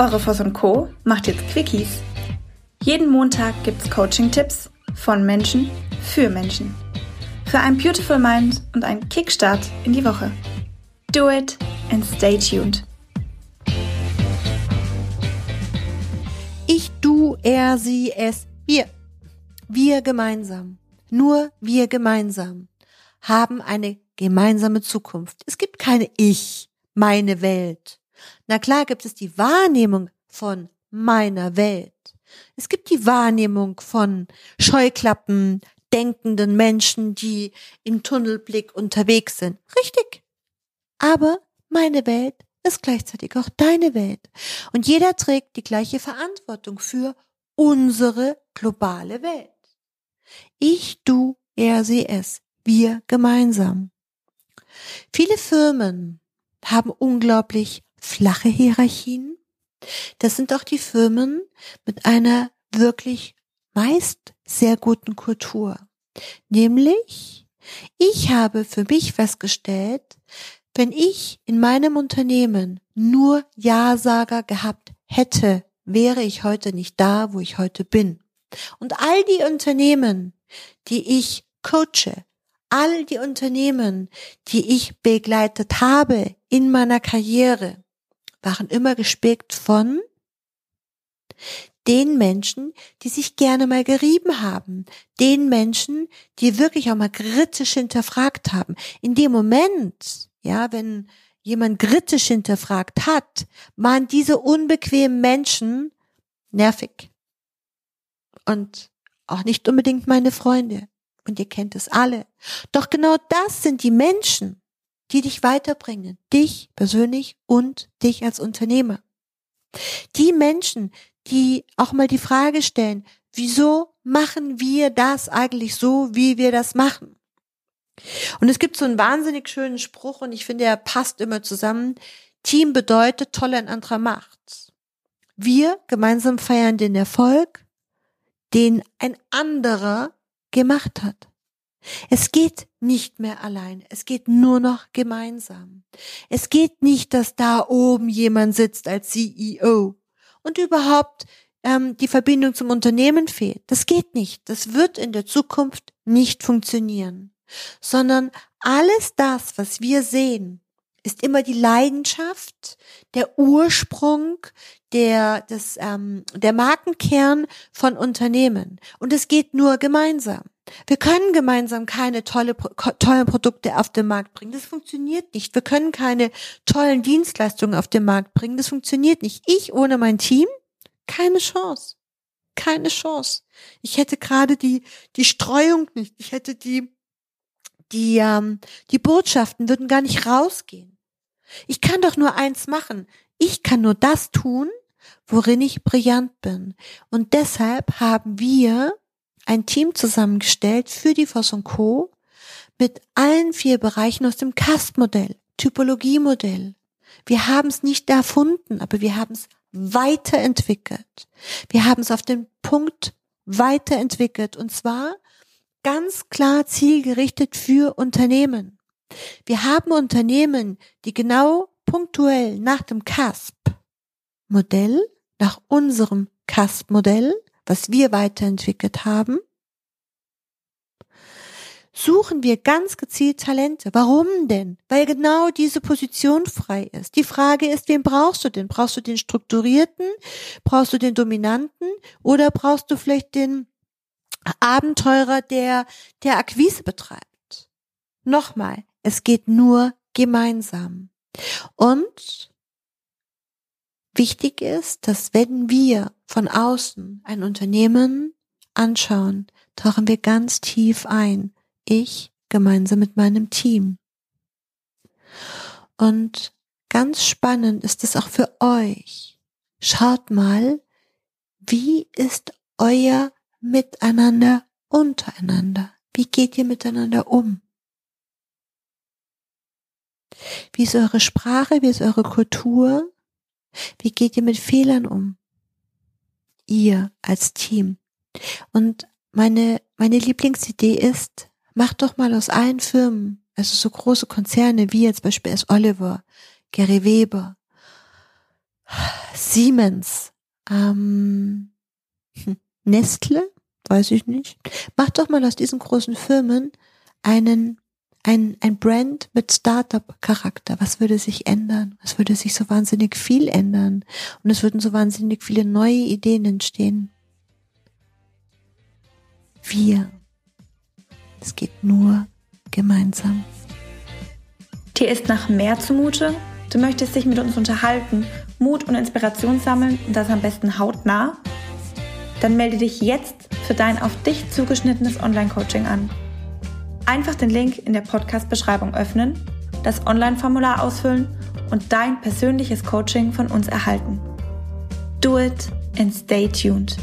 Eure Voss und Co. macht jetzt Quickies. Jeden Montag gibt's Coaching-Tipps von Menschen für Menschen. Für ein Beautiful Mind und einen Kickstart in die Woche. Do it and stay tuned. Ich, du, er, sie, es, wir. Wir gemeinsam. Nur wir gemeinsam haben eine gemeinsame Zukunft. Es gibt keine Ich, meine Welt. Na klar gibt es die Wahrnehmung von meiner Welt. Es gibt die Wahrnehmung von Scheuklappen, denkenden Menschen, die im Tunnelblick unterwegs sind. Richtig. Aber meine Welt ist gleichzeitig auch deine Welt. Und jeder trägt die gleiche Verantwortung für unsere globale Welt. Ich, du, er, sie, es. Wir gemeinsam. Viele Firmen haben unglaublich flache Hierarchien. Das sind auch die Firmen mit einer wirklich meist sehr guten Kultur. Nämlich, ich habe für mich festgestellt, wenn ich in meinem Unternehmen nur Ja-Sager gehabt hätte, wäre ich heute nicht da, wo ich heute bin. Und all die Unternehmen, die ich coache, all die Unternehmen, die ich begleitet habe in meiner Karriere, waren immer gespickt von den Menschen, die sich gerne mal gerieben haben, den Menschen, die wirklich auch mal kritisch hinterfragt haben. In dem Moment, ja, wenn jemand kritisch hinterfragt hat, waren diese unbequemen Menschen nervig. Und auch nicht unbedingt meine Freunde. Und ihr kennt es alle. Doch genau das sind die Menschen, die dich weiterbringen. Dich persönlich und dich als Unternehmer. Die Menschen, die auch mal die Frage stellen, wieso machen wir das eigentlich so, wie wir das machen? Und es gibt so einen wahnsinnig schönen Spruch und ich finde, er passt immer zusammen. Team bedeutet tolle ein anderer macht. Wir gemeinsam feiern den Erfolg, den ein anderer gemacht hat. Es geht nicht mehr allein, es geht nur noch gemeinsam. Es geht nicht, dass da oben jemand sitzt als CEO und überhaupt ähm, die Verbindung zum Unternehmen fehlt. Das geht nicht. Das wird in der Zukunft nicht funktionieren, sondern alles das, was wir sehen, ist immer die Leidenschaft, der Ursprung, der, des, ähm, der Markenkern von Unternehmen. Und es geht nur gemeinsam. Wir können gemeinsam keine tolle, tollen Produkte auf den Markt bringen. Das funktioniert nicht. Wir können keine tollen Dienstleistungen auf den Markt bringen. Das funktioniert nicht. Ich ohne mein Team, keine Chance. Keine Chance. Ich hätte gerade die, die Streuung nicht. Ich hätte die, die, ähm, die Botschaften würden gar nicht rausgehen. Ich kann doch nur eins machen. Ich kann nur das tun, worin ich brillant bin. Und deshalb haben wir ein Team zusammengestellt für die Voss Co. mit allen vier Bereichen aus dem CAST-Modell, Typologie-Modell. Wir haben es nicht erfunden, aber wir haben es weiterentwickelt. Wir haben es auf den Punkt weiterentwickelt und zwar ganz klar zielgerichtet für Unternehmen. Wir haben Unternehmen, die genau punktuell nach dem CASP-Modell, nach unserem CASP-Modell, was wir weiterentwickelt haben, suchen wir ganz gezielt Talente. Warum denn? Weil genau diese Position frei ist. Die Frage ist, wen brauchst du denn? Brauchst du den strukturierten? Brauchst du den dominanten? Oder brauchst du vielleicht den Abenteurer, der, der Akquise betreibt? Nochmal, es geht nur gemeinsam. Und wichtig ist, dass wenn wir von außen ein Unternehmen anschauen, tauchen wir ganz tief ein ich gemeinsam mit meinem Team. Und ganz spannend ist es auch für euch. Schaut mal, wie ist euer Miteinander untereinander? Wie geht ihr miteinander um? Wie ist eure Sprache? Wie ist eure Kultur? Wie geht ihr mit Fehlern um? Ihr als Team. Und meine, meine Lieblingsidee ist, Mach doch mal aus allen Firmen, also so große Konzerne wie jetzt beispielsweise Oliver, Gary Weber, Siemens, ähm, hm, Nestle, weiß ich nicht. Mach doch mal aus diesen großen Firmen einen ein, ein Brand mit Startup-Charakter. Was würde sich ändern? Was würde sich so wahnsinnig viel ändern? Und es würden so wahnsinnig viele neue Ideen entstehen. Wir. Es geht nur gemeinsam. Dir ist nach mehr zumute? Du möchtest dich mit uns unterhalten, Mut und Inspiration sammeln und das am besten hautnah? Dann melde dich jetzt für dein auf dich zugeschnittenes Online-Coaching an. Einfach den Link in der Podcast-Beschreibung öffnen, das Online-Formular ausfüllen und dein persönliches Coaching von uns erhalten. Do it and stay tuned.